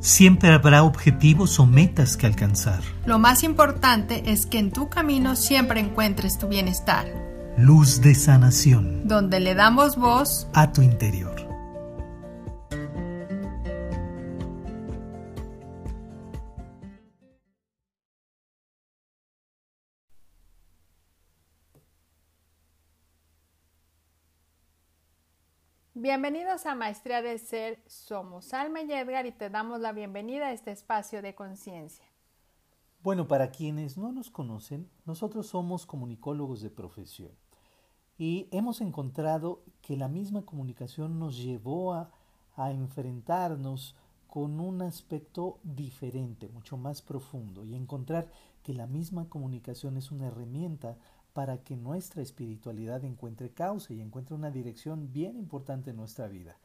Siempre habrá objetivos o metas que alcanzar. Lo más importante es que en tu camino siempre encuentres tu bienestar. Luz de sanación. Donde le damos voz a tu interior. Bienvenidos a Maestría del Ser. Somos Alma y Edgar y te damos la bienvenida a este espacio de conciencia. Bueno, para quienes no nos conocen, nosotros somos comunicólogos de profesión y hemos encontrado que la misma comunicación nos llevó a, a enfrentarnos con un aspecto diferente, mucho más profundo y encontrar que la misma comunicación es una herramienta para que nuestra espiritualidad encuentre causa y encuentre una dirección bien importante en nuestra vida.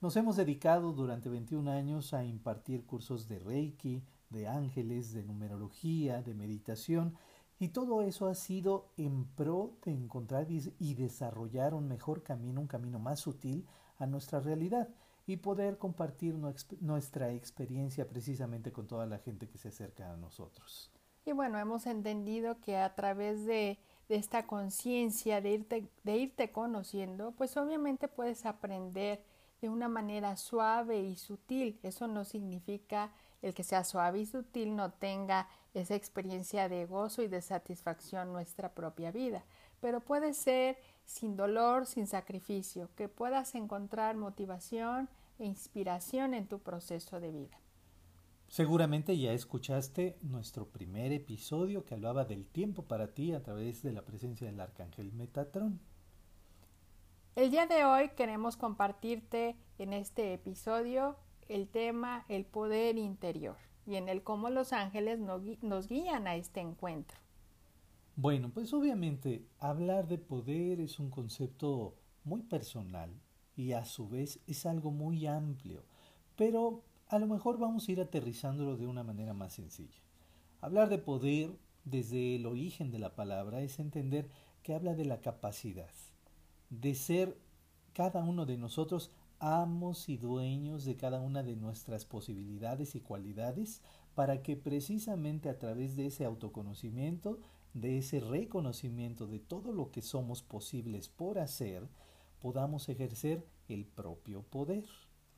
Nos hemos dedicado durante 21 años a impartir cursos de Reiki, de ángeles, de numerología, de meditación, y todo eso ha sido en pro de encontrar y desarrollar un mejor camino, un camino más sutil a nuestra realidad y poder compartir nuestra experiencia precisamente con toda la gente que se acerca a nosotros. Y bueno, hemos entendido que a través de de esta conciencia, de irte, de irte conociendo, pues obviamente puedes aprender de una manera suave y sutil. Eso no significa el que sea suave y sutil no tenga esa experiencia de gozo y de satisfacción nuestra propia vida, pero puede ser sin dolor, sin sacrificio, que puedas encontrar motivación e inspiración en tu proceso de vida. Seguramente ya escuchaste nuestro primer episodio que hablaba del tiempo para ti a través de la presencia del arcángel Metatrón. El día de hoy queremos compartirte en este episodio el tema el poder interior y en el cómo los ángeles nos guían a este encuentro. Bueno, pues obviamente hablar de poder es un concepto muy personal y a su vez es algo muy amplio, pero a lo mejor vamos a ir aterrizándolo de una manera más sencilla. Hablar de poder desde el origen de la palabra es entender que habla de la capacidad de ser cada uno de nosotros amos y dueños de cada una de nuestras posibilidades y cualidades para que precisamente a través de ese autoconocimiento, de ese reconocimiento de todo lo que somos posibles por hacer, podamos ejercer el propio poder.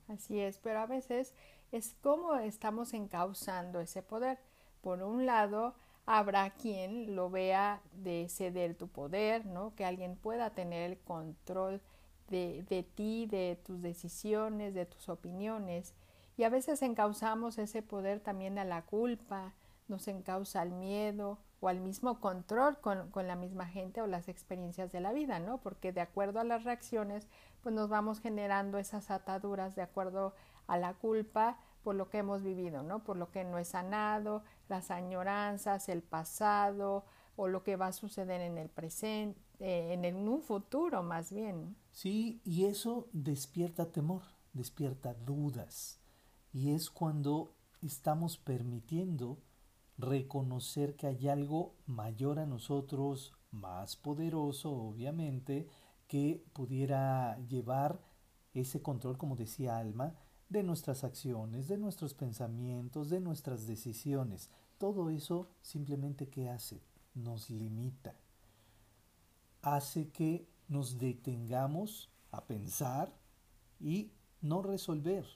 Así es, pero a veces es cómo estamos encauzando ese poder. Por un lado, habrá quien lo vea de ceder tu poder, ¿no? Que alguien pueda tener el control de, de ti, de tus decisiones, de tus opiniones. Y a veces encauzamos ese poder también a la culpa, nos encausa al miedo o al mismo control con, con, la misma gente o las experiencias de la vida, ¿no? Porque de acuerdo a las reacciones, pues nos vamos generando esas ataduras de acuerdo a la culpa por lo que hemos vivido, ¿no? Por lo que no es sanado, las añoranzas, el pasado o lo que va a suceder en el presente, eh, en, un futuro más bien. Sí, y eso despierta temor, despierta dudas. Y es cuando estamos permitiendo reconocer que hay algo mayor a nosotros, más poderoso, obviamente, que pudiera llevar ese control, como decía Alma, de nuestras acciones, de nuestros pensamientos, de nuestras decisiones. Todo eso simplemente ¿qué hace? Nos limita. Hace que nos detengamos a pensar y no resolver,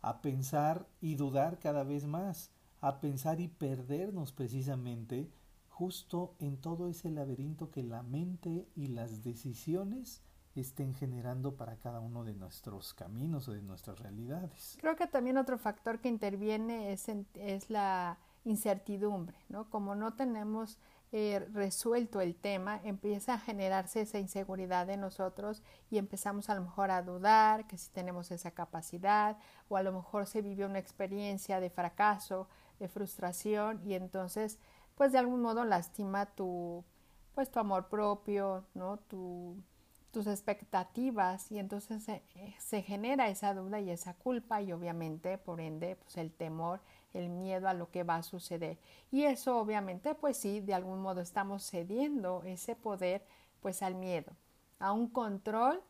a pensar y dudar cada vez más, a pensar y perdernos precisamente justo en todo ese laberinto que la mente y las decisiones estén generando para cada uno de nuestros caminos o de nuestras realidades. Creo que también otro factor que interviene es, es la incertidumbre, ¿no? Como no tenemos eh, resuelto el tema, empieza a generarse esa inseguridad de nosotros y empezamos a lo mejor a dudar que si tenemos esa capacidad o a lo mejor se vivió una experiencia de fracaso, de frustración y entonces pues de algún modo lastima tu pues tu amor propio, ¿no? Tu tus expectativas y entonces se, genera esa duda y esa culpa y obviamente por ende pues el temor, el miedo a lo que va a suceder. Y eso obviamente pues sí, de algún modo estamos cediendo ese poder pues al miedo, a un control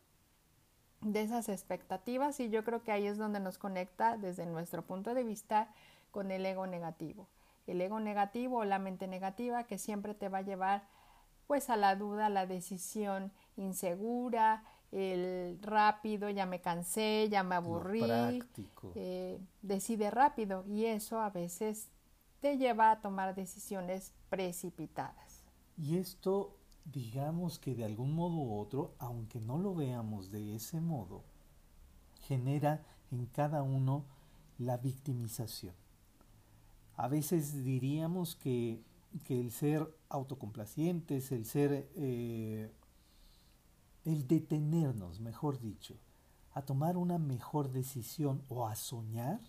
de esas expectativas y yo creo que ahí es donde nos conecta desde nuestro punto de vista con el ego negativo. El ego negativo o la mente negativa que siempre te va a llevar pues a la duda, a la decisión insegura, el rápido, ya me cansé, ya me aburrí, eh, decide rápido y eso a veces te lleva a tomar decisiones precipitadas. Y esto, digamos que de algún modo u otro, aunque no lo veamos de ese modo, genera en cada uno la victimización. A veces diríamos que, el ser autocomplacientes, el ser, eh, el detenernos, mejor dicho, a tomar una mejor decisión o a soñar,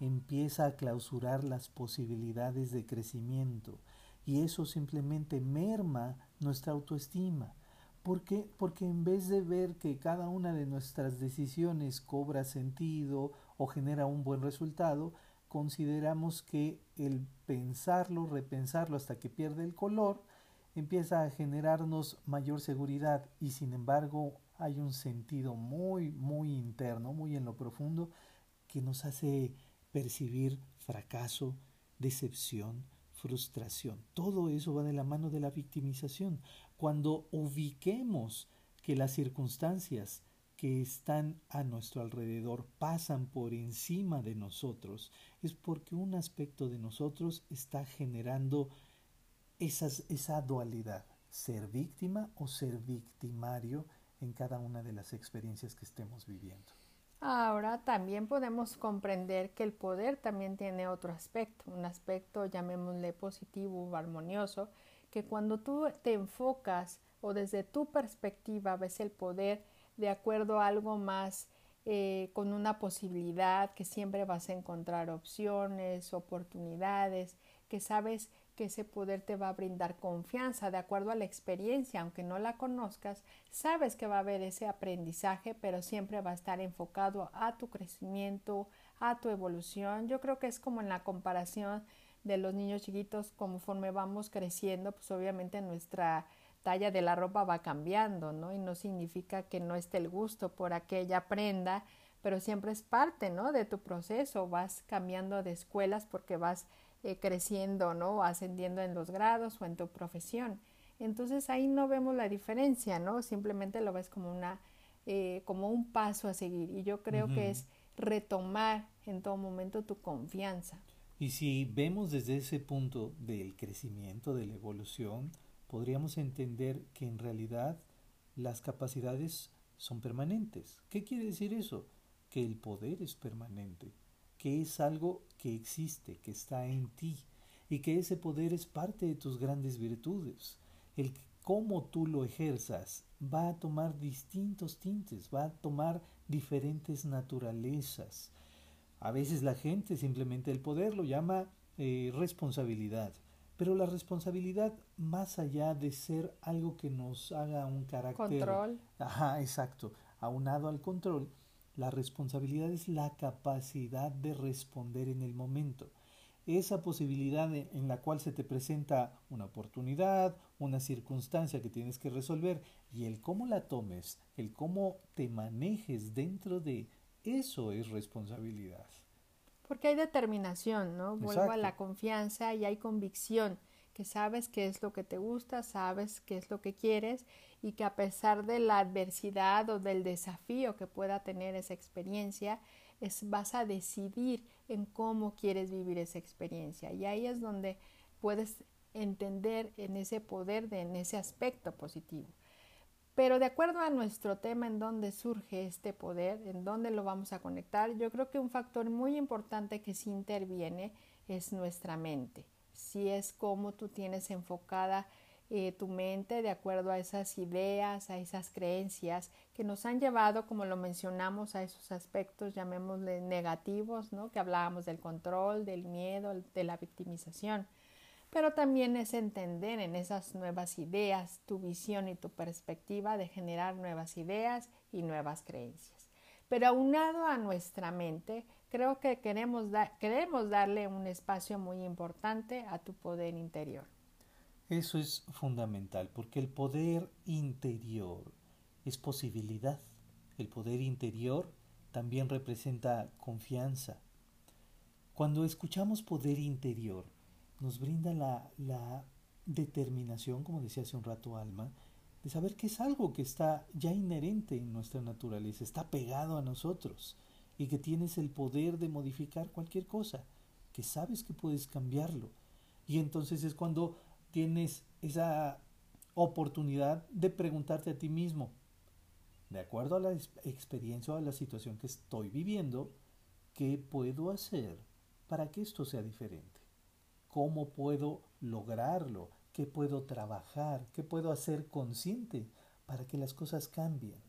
empieza a clausurar las posibilidades de crecimiento y eso simplemente merma nuestra autoestima. ¿Por qué? Porque en vez de ver que cada una de nuestras decisiones cobra sentido o genera un buen resultado, consideramos que el pensarlo, repensarlo hasta que pierde el color, empieza a generarnos mayor seguridad y sin embargo hay un sentido muy, muy interno, muy en lo profundo, que nos hace percibir fracaso, decepción, frustración. Todo eso va de la mano de la victimización. Cuando ubiquemos que las circunstancias que están a nuestro alrededor pasan por encima de nosotros, es porque un aspecto de nosotros está generando esas, esa dualidad, ser víctima o ser victimario en cada una de las experiencias que estemos viviendo. Ahora también podemos comprender que el poder también tiene otro aspecto, un aspecto llamémosle positivo o armonioso, que cuando tú te enfocas o desde tu perspectiva ves el poder de acuerdo a algo más eh, con una posibilidad, que siempre vas a encontrar opciones, oportunidades, que sabes que ese poder te va a brindar confianza de acuerdo a la experiencia, aunque no la conozcas, sabes que va a haber ese aprendizaje, pero siempre va a estar enfocado a tu crecimiento, a tu evolución. Yo creo que es como en la comparación de los niños chiquitos, conforme vamos creciendo, pues obviamente nuestra talla de la ropa va cambiando, ¿no? Y no significa que no esté el gusto por aquella prenda, pero siempre es parte, ¿no? De tu proceso, vas cambiando de escuelas porque vas eh, creciendo, ¿no? Ascendiendo en los grados o en tu profesión. Entonces ahí no vemos la diferencia, ¿no? Simplemente lo ves como una, eh, como un paso a seguir. Y yo creo que es retomar en todo momento tu confianza. Y si vemos desde ese punto del crecimiento, de la evolución, podríamos entender que en realidad las capacidades son permanentes. ¿Qué quiere decir eso? Que el poder es permanente, que es algo que existe, que está en ti, y que ese poder es parte de tus grandes virtudes. El cómo tú lo ejerzas va a tomar distintos tintes, va a tomar diferentes naturalezas. A veces la gente simplemente el poder lo llama eh, responsabilidad. Pero la responsabilidad, más allá de ser algo que nos haga un carácter. Control. Ajá, exacto. Aunado al control, la responsabilidad es la capacidad de responder en el momento. Esa posibilidad en la cual se te presenta una oportunidad, una circunstancia que tienes que resolver y el cómo la tomes, el cómo te manejes dentro de eso es responsabilidad. Porque hay determinación, ¿no? Vuelvo a la confianza y hay convicción, que sabes qué es lo que te gusta, sabes qué es lo que quieres y que a pesar de la adversidad o del desafío que pueda tener esa experiencia, es, vas a decidir en cómo quieres vivir esa experiencia. Y ahí es donde puedes entender en ese poder, de, en ese aspecto positivo. Pero de acuerdo a nuestro tema en dónde surge este poder, en dónde lo vamos a conectar, yo creo que un factor muy importante que sí interviene es nuestra mente. Si es cómo tú tienes enfocada eh, tu mente de acuerdo a esas ideas, a esas creencias que nos han llevado, como lo mencionamos, a esos aspectos, llamémosle negativos, ¿no? Que hablábamos del control, del miedo, de la victimización pero también es entender en esas nuevas ideas tu visión y tu perspectiva de generar nuevas ideas y nuevas creencias. Pero aunado a nuestra mente, creo que queremos, queremos darle un espacio muy importante a tu poder interior. Eso es fundamental, porque el poder interior es posibilidad, el poder interior, también representa confianza. Cuando escuchamos poder interior, nos brinda la, la determinación, como decía hace un rato Alma, de saber que es algo que está ya inherente en nuestra naturaleza, está pegado a nosotros y que tienes el poder de modificar cualquier cosa, que sabes que puedes cambiarlo. Y entonces es cuando tienes esa oportunidad de preguntarte a ti mismo, de acuerdo a la experiencia o a la situación que estoy viviendo, ¿qué puedo hacer para que esto sea diferente? ¿Cómo puedo lograrlo? ¿Qué puedo trabajar? ¿Qué puedo hacer consciente para que las cosas cambien?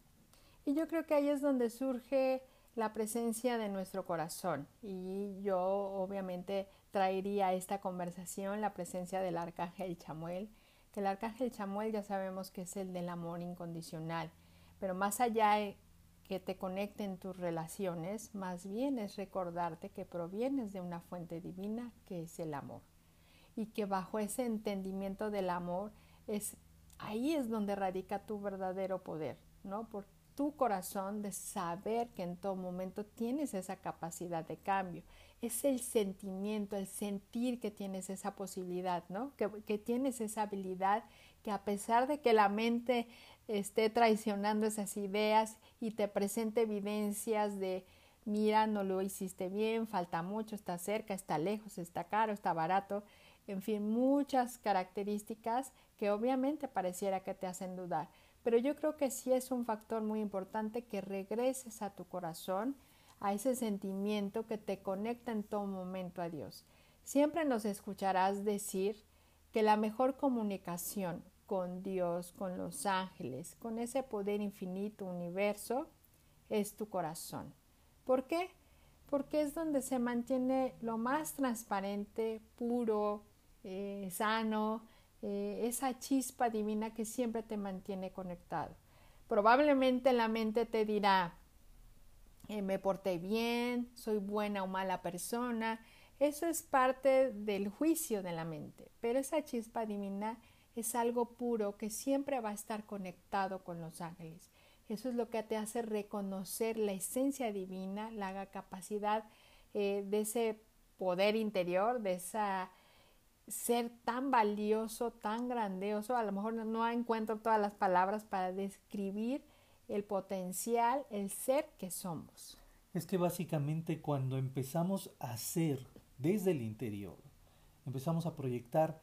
Y yo creo que ahí es donde surge la presencia de nuestro corazón. Y yo obviamente traería a esta conversación la presencia del arcángel Chamuel, que el arcángel Chamuel ya sabemos que es el del amor incondicional, pero más allá que te conecten tus relaciones, más bien es recordarte que provienes de una fuente divina que es el amor. Y que bajo ese entendimiento del amor es ahí es donde radica tu verdadero poder, ¿no? Por tu corazón de saber que en todo momento tienes esa capacidad de cambio. Es el sentimiento, el sentir que tienes esa posibilidad, ¿no? Que, que tienes esa habilidad que a pesar de que la mente esté traicionando esas ideas y te presente evidencias de, mira, no lo hiciste bien, falta mucho, está cerca, está lejos, está caro, está barato, en fin, muchas características que obviamente pareciera que te hacen dudar. Pero yo creo que sí es un factor muy importante que regreses a tu corazón, a ese sentimiento que te conecta en todo momento a Dios. Siempre nos escucharás decir que la mejor comunicación con Dios, con los ángeles, con ese poder infinito, universo, es tu corazón. ¿Por qué? Porque es donde se mantiene lo más transparente, puro, eh, sano, eh, esa chispa divina que siempre te mantiene conectado. Probablemente la mente te dirá, eh, me porté bien, soy buena o mala persona. Eso es parte del juicio de la mente, pero esa chispa divina es algo puro que siempre va a estar conectado con los ángeles. Eso es lo que te hace reconocer la esencia divina, la capacidad eh, de ese poder interior, de esa ser tan valioso, tan grandioso. A lo mejor no encuentro todas las palabras para describir el potencial, el ser que somos. Es que básicamente cuando empezamos a ser desde el interior, empezamos a proyectar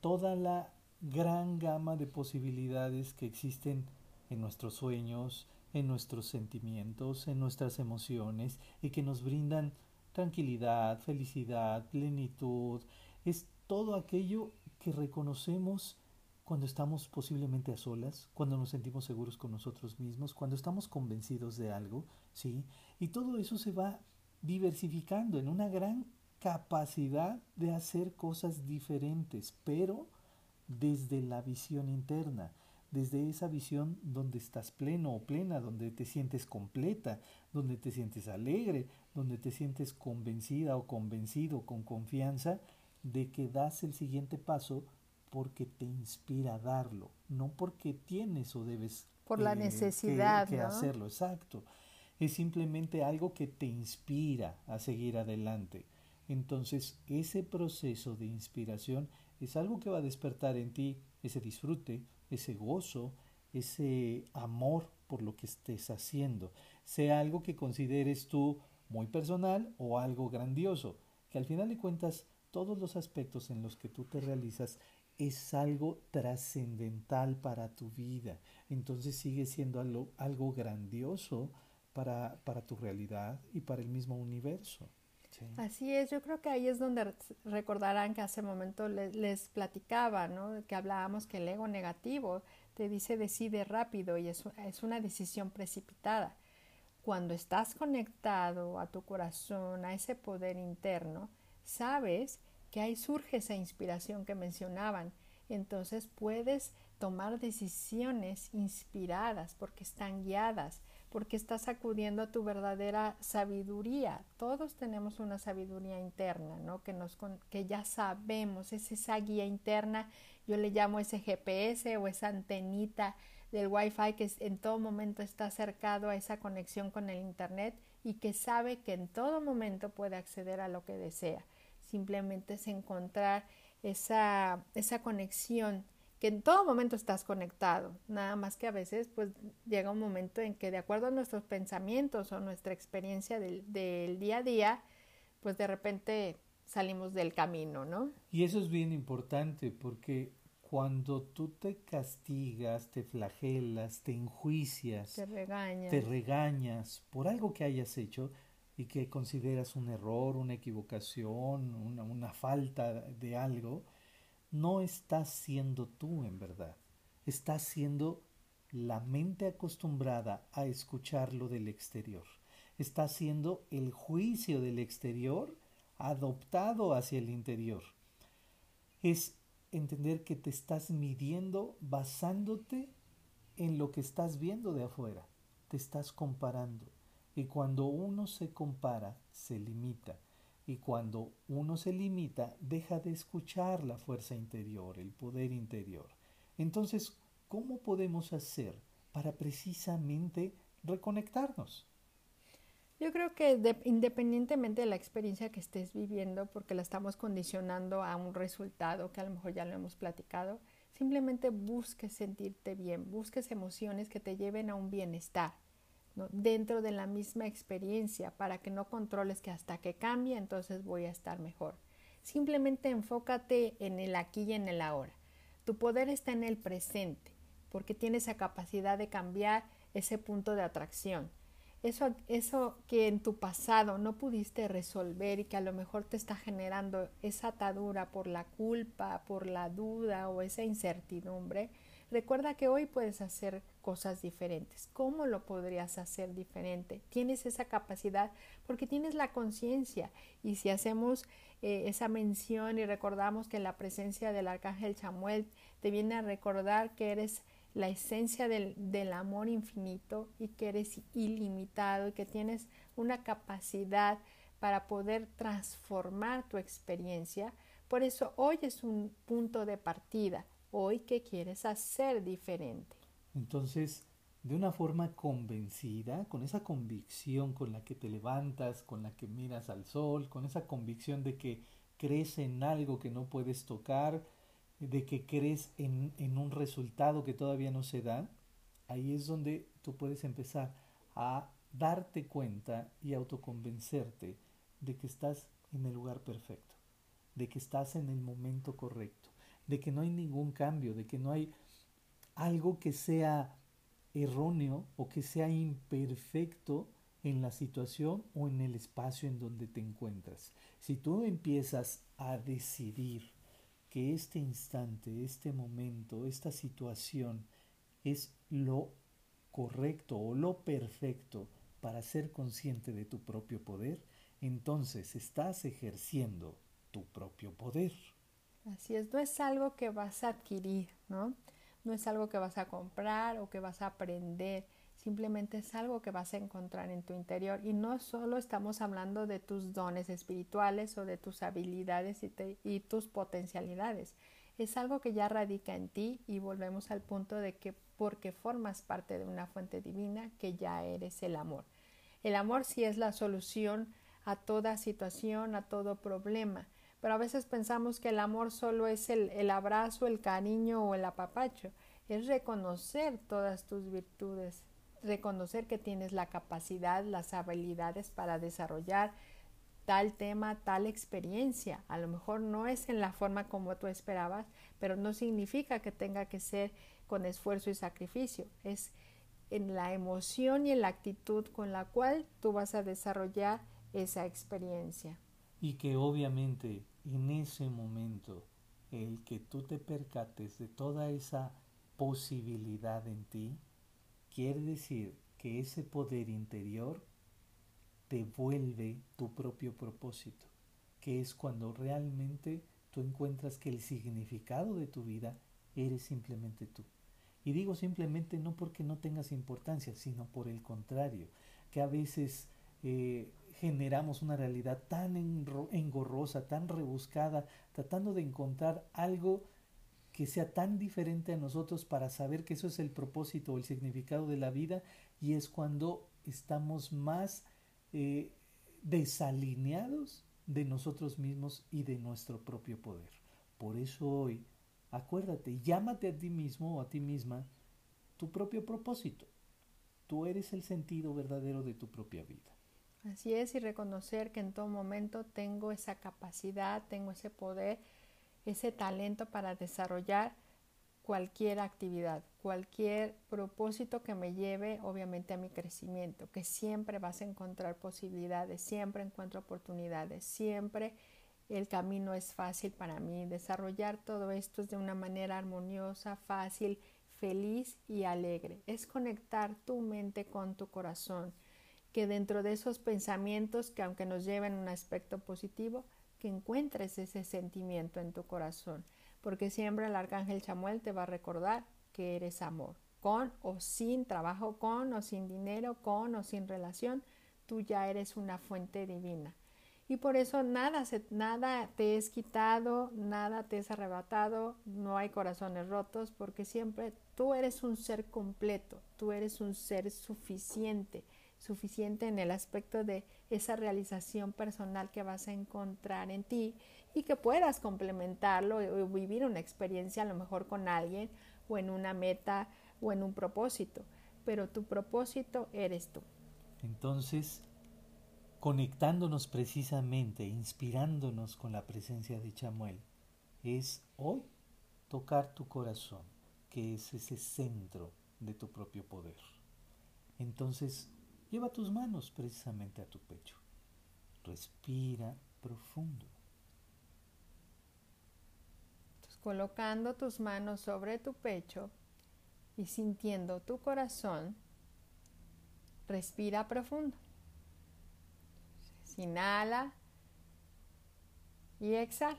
toda la gran gama de posibilidades que existen en nuestros sueños, en nuestros sentimientos, en nuestras emociones y que nos brindan tranquilidad, felicidad, plenitud. Es todo aquello que reconocemos cuando estamos posiblemente a solas, cuando nos sentimos seguros con nosotros mismos, cuando estamos convencidos de algo, ¿sí? Y todo eso se va diversificando en una gran capacidad de hacer cosas diferentes, pero desde la visión interna, desde esa visión donde estás pleno o plena, donde te sientes completa, donde te sientes alegre, donde te sientes convencida o convencido con confianza de que das el siguiente paso porque te inspira a darlo, no porque tienes o debes por la eh, necesidad que, hacerlo, exacto. Es simplemente algo que te inspira a seguir adelante. Entonces, ese proceso de inspiración es algo que va a despertar en ti ese disfrute, ese gozo, ese amor por lo que estés haciendo, sea algo que consideres tú muy personal o algo grandioso, que al final de cuentas todos los aspectos en los que tú te realizas es algo trascendental para tu vida. Entonces sigue siendo algo, algo grandioso para, para tu realidad y para el mismo universo. Así es, yo creo que ahí es donde recordarán que hace momento les, les, platicaba, ¿no? Que hablábamos que el ego negativo te dice decide rápido y es, es una decisión precipitada. Cuando estás conectado a tu corazón, a ese poder interno, sabes que ahí surge esa inspiración que mencionaban. Entonces puedes tomar decisiones inspiradas porque están guiadas porque estás acudiendo a tu verdadera sabiduría. Todos tenemos una sabiduría interna, ¿no? Que, nos, que ya sabemos, es esa guía interna, yo le llamo ese GPS o esa antenita del Wi-Fi que en todo momento está acercado a esa conexión con el Internet y que sabe que en todo momento puede acceder a lo que desea. Simplemente es encontrar esa, esa conexión que en todo momento estás conectado, nada más que a veces pues llega un momento en que de acuerdo a nuestros pensamientos o nuestra experiencia del, del día a día, pues de repente salimos del camino, ¿no? Y eso es bien importante porque cuando tú te castigas, te flagelas, te enjuicias, te regañas, te regañas por algo que hayas hecho y que consideras un error, una equivocación, una, una falta de algo, no estás siendo tú en verdad, estás siendo la mente acostumbrada a escuchar lo del exterior, está siendo el juicio del exterior adoptado hacia el interior. Es entender que te estás midiendo basándote en lo que estás viendo de afuera, te estás comparando. Y cuando uno se compara, se limita. Y cuando uno se limita, deja de escuchar la fuerza interior, el poder interior. Entonces, ¿cómo podemos hacer para precisamente reconectarnos? Yo creo que independientemente de la experiencia que estés viviendo, porque la estamos condicionando a un resultado que a lo mejor ya lo hemos platicado, simplemente busques sentirte bien, busques emociones que te lleven a un bienestar dentro de la misma experiencia para que no controles que hasta que cambie entonces voy a estar mejor. Simplemente enfócate en el aquí y en el ahora. Tu poder está en el presente porque tienes esa capacidad de cambiar ese punto de atracción. Eso, eso que en tu pasado no pudiste resolver y que a lo mejor te está generando esa atadura por la culpa, por la duda o esa incertidumbre, Recuerda que hoy puedes hacer cosas diferentes. ¿Cómo lo podrías hacer diferente? Tienes esa capacidad porque tienes la conciencia. Y si hacemos eh, esa mención y recordamos que la presencia del arcángel Chamuel te viene a recordar que eres la esencia del, del amor infinito y que eres ilimitado y que tienes una capacidad para poder transformar tu experiencia. Por eso hoy es un punto de partida hoy qué quieres hacer diferente. Entonces, de una forma convencida, con esa convicción con la que te levantas, con la que miras al sol, con esa convicción de que crees en algo que no puedes tocar, de que crees en, en un resultado que todavía no se da, ahí es donde tú puedes empezar a darte cuenta y autoconvencerte de que estás en el lugar perfecto, de que estás en el momento correcto de que no hay ningún cambio, de que no hay algo que sea erróneo o que sea imperfecto en la situación o en el espacio en donde te encuentras. Si tú empiezas a decidir que este instante, este momento, esta situación es lo correcto o lo perfecto para ser consciente de tu propio poder, entonces estás ejerciendo tu propio poder. Así es, no es algo que vas a adquirir, ¿no? No es algo que vas a comprar o que vas a aprender, simplemente es algo que vas a encontrar en tu interior. Y no solo estamos hablando de tus dones espirituales o de tus habilidades y, tus potencialidades, es algo que ya radica en ti y volvemos al punto de que porque formas parte de una fuente divina, que ya eres el amor. El amor sí es la solución a toda situación, a todo problema pero a veces pensamos que el amor solo es el, el abrazo, el cariño o el apapacho. Es reconocer todas tus virtudes, reconocer que tienes la capacidad, las habilidades para desarrollar tal tema, tal experiencia. A lo mejor no es en la forma como tú esperabas, pero no significa que tenga que ser con esfuerzo y sacrificio. Es en la emoción y en la actitud con la cual tú vas a desarrollar esa experiencia. Y que obviamente en ese momento el que tú te percates de toda esa posibilidad en ti, quiere decir que ese poder interior te vuelve tu propio propósito, que es cuando realmente tú encuentras que el significado de tu vida eres simplemente tú. Y digo simplemente no porque no tengas importancia, sino por el contrario, que a veces eh, generamos una realidad tan engorrosa, tan rebuscada, tratando de encontrar algo que sea tan diferente a nosotros para saber que eso es el propósito o el significado de la vida y es cuando estamos más eh, desalineados de nosotros mismos y de nuestro propio poder. Por eso hoy, acuérdate, llámate a ti mismo o a ti misma tu propio propósito. Tú eres el sentido verdadero de tu propia vida. Así es, y reconocer que en todo momento tengo esa capacidad, tengo ese poder, ese talento para desarrollar cualquier actividad, cualquier propósito que me lleve obviamente a mi crecimiento, que siempre vas a encontrar posibilidades, siempre encuentro oportunidades, siempre el camino es fácil para mí. Desarrollar todo esto es de una manera armoniosa, fácil, feliz y alegre. Es conectar tu mente con tu corazón, que dentro de esos pensamientos que aunque nos lleven un aspecto positivo, que encuentres ese sentimiento en tu corazón. Porque siempre el arcángel Chamuel te va a recordar que eres amor, con o sin trabajo, con o sin dinero, con o sin relación, tú ya eres una fuente divina. Y por eso nada, nada te es quitado, nada te es arrebatado, no hay corazones rotos, porque siempre tú eres un ser completo, tú eres un ser suficiente, suficiente en el aspecto de esa realización personal que vas a encontrar en ti y que puedas complementarlo o vivir una experiencia a lo mejor con alguien o en una meta o en un propósito, pero tu propósito eres tú. Entonces, conectándonos precisamente, inspirándonos con la presencia de Chamuel, es hoy tocar tu corazón, que es ese centro de tu propio poder. Entonces, lleva tus manos precisamente a tu pecho. Respira profundo. colocando tus manos sobre tu pecho y sintiendo tu corazón, respira profundo. Inhala y exhala.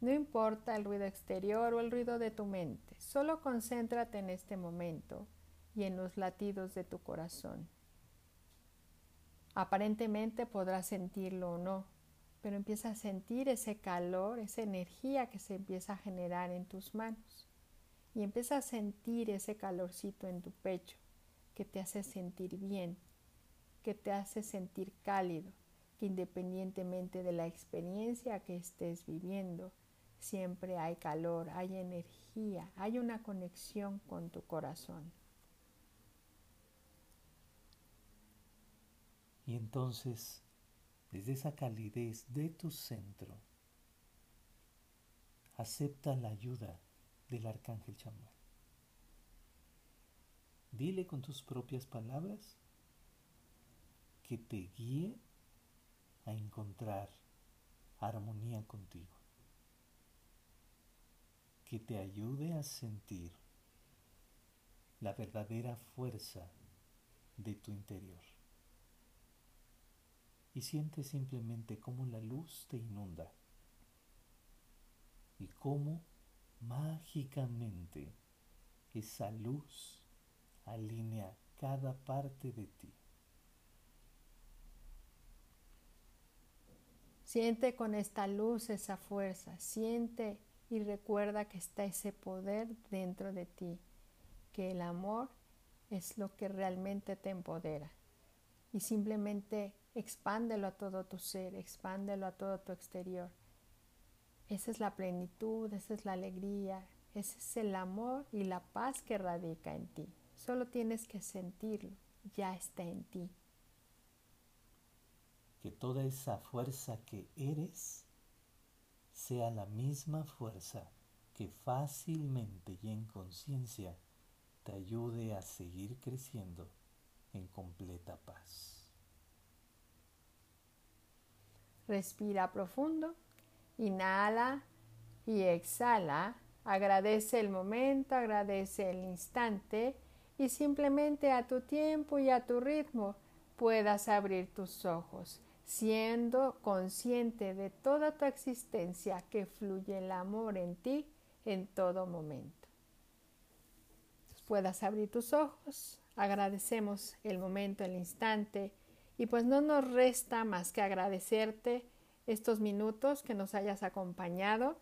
No importa el ruido exterior o el ruido de tu mente, solo concéntrate en este momento y en los latidos de tu corazón. Aparentemente podrás sentirlo o no, pero empieza a sentir ese calor, esa energía que se empieza a generar en tus manos. Y empieza a sentir ese calorcito en tu pecho que te hace sentir bien, que te hace sentir cálido, que independientemente de la experiencia que estés viviendo, siempre hay calor, hay energía, hay una conexión con tu corazón. Y entonces desde esa calidez de tu centro, acepta la ayuda del arcángel Chamuel. Dile con tus propias palabras que te guíe a encontrar armonía contigo, que te ayude a sentir la verdadera fuerza de tu interior y siente simplemente cómo la luz te inunda y cómo mágicamente esa luz alinea cada parte de ti. Siente con esta luz esa fuerza, siente y recuerda que está ese poder dentro de ti, que el amor es lo que realmente te empodera. Y simplemente expándelo a todo tu ser, expándelo a todo tu exterior. Esa es la plenitud, esa es la alegría, ese es el amor y la paz que radica en ti. Solo tienes que sentirlo, ya está en ti. Que toda esa fuerza que eres sea la misma fuerza que fácilmente y en conciencia te ayude a seguir creciendo en completa paz. Respira profundo, inhala y exhala. Agradece el momento, agradece el instante y simplemente a tu tiempo y a tu ritmo puedas abrir tus ojos, siendo consciente de toda tu existencia que fluye el amor en ti en todo momento. Puedas abrir tus ojos, agradecemos el momento, el instante y pues no nos resta más que agradecerte estos minutos que nos hayas acompañado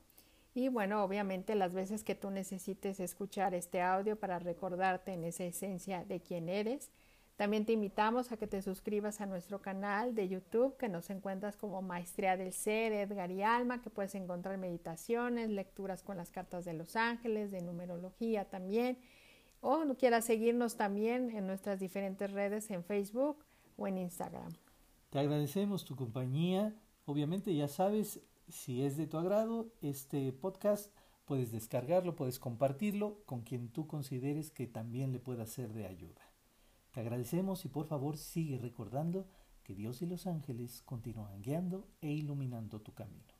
y bueno, obviamente las veces que tú necesites escuchar este audio para recordarte en esa esencia de quién eres. También te invitamos a que te suscribas a nuestro canal de YouTube, que nos encuentras como Maestría del Ser, Edgar y Alma, que puedes encontrar meditaciones, lecturas con las cartas de los ángeles, de numerología también. O quieras seguirnos también en nuestras diferentes redes en Facebook en Instagram. Te agradecemos tu compañía. Obviamente ya sabes, si es de tu agrado este podcast, puedes descargarlo, puedes compartirlo con quien tú consideres que también le pueda ser de ayuda. Te agradecemos y por favor sigue recordando que Dios y los ángeles continúan guiando e iluminando tu camino.